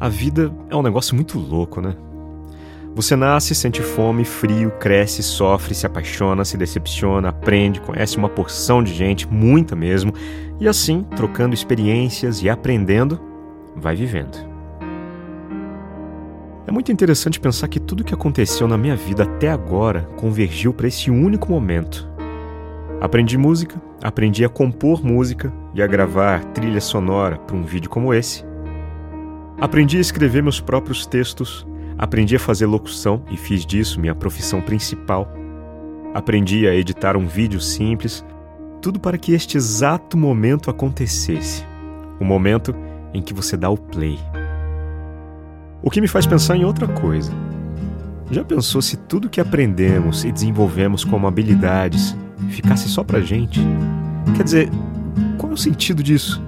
A vida é um negócio muito louco, né? Você nasce, sente fome, frio, cresce, sofre, se apaixona, se decepciona, aprende, conhece uma porção de gente, muita mesmo, e assim, trocando experiências e aprendendo, vai vivendo. É muito interessante pensar que tudo que aconteceu na minha vida até agora convergiu para esse único momento. Aprendi música, aprendi a compor música e a gravar trilha sonora para um vídeo como esse. Aprendi a escrever meus próprios textos, aprendi a fazer locução e fiz disso minha profissão principal. Aprendi a editar um vídeo simples, tudo para que este exato momento acontecesse. O momento em que você dá o play. O que me faz pensar em outra coisa. Já pensou se tudo que aprendemos e desenvolvemos como habilidades ficasse só pra gente? Quer dizer, qual é o sentido disso?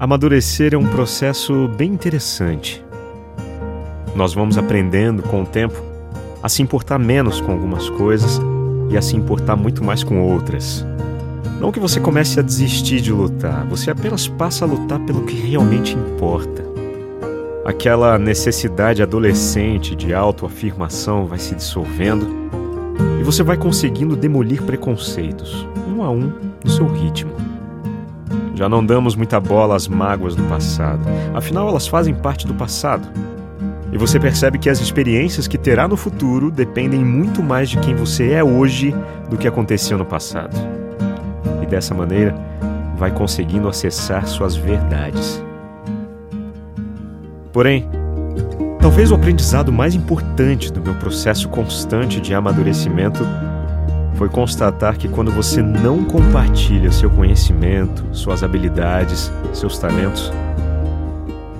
Amadurecer é um processo bem interessante. Nós vamos aprendendo com o tempo a se importar menos com algumas coisas e a se importar muito mais com outras. Não que você comece a desistir de lutar, você apenas passa a lutar pelo que realmente importa. Aquela necessidade adolescente de autoafirmação vai se dissolvendo e você vai conseguindo demolir preconceitos, um a um, no seu ritmo. Já não damos muita bola às mágoas do passado, afinal elas fazem parte do passado. E você percebe que as experiências que terá no futuro dependem muito mais de quem você é hoje do que aconteceu no passado. E dessa maneira, vai conseguindo acessar suas verdades. Porém, talvez o aprendizado mais importante do meu processo constante de amadurecimento foi constatar que quando você não compartilha seu conhecimento, suas habilidades, seus talentos,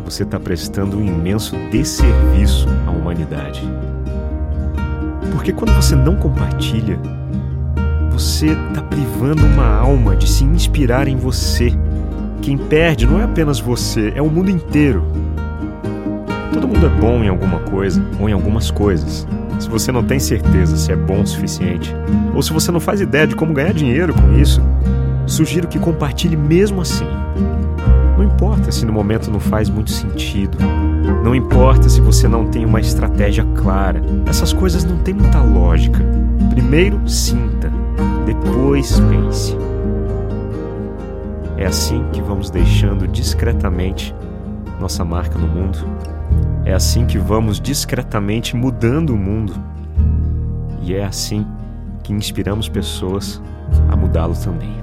você está prestando um imenso desserviço à humanidade. Porque quando você não compartilha, você está privando uma alma de se inspirar em você. Quem perde não é apenas você, é o mundo inteiro. Todo mundo é bom em alguma coisa ou em algumas coisas. Se você não tem certeza se é bom o suficiente, ou se você não faz ideia de como ganhar dinheiro com isso, sugiro que compartilhe mesmo assim. Não importa se no momento não faz muito sentido. Não importa se você não tem uma estratégia clara. Essas coisas não têm muita lógica. Primeiro sinta, depois pense. É assim que vamos deixando discretamente nossa marca no mundo é assim que vamos discretamente mudando o mundo. E é assim que inspiramos pessoas a mudá-lo também.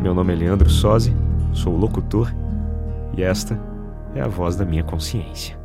Meu nome é Leandro Sozzi, sou locutor e esta é a voz da minha consciência.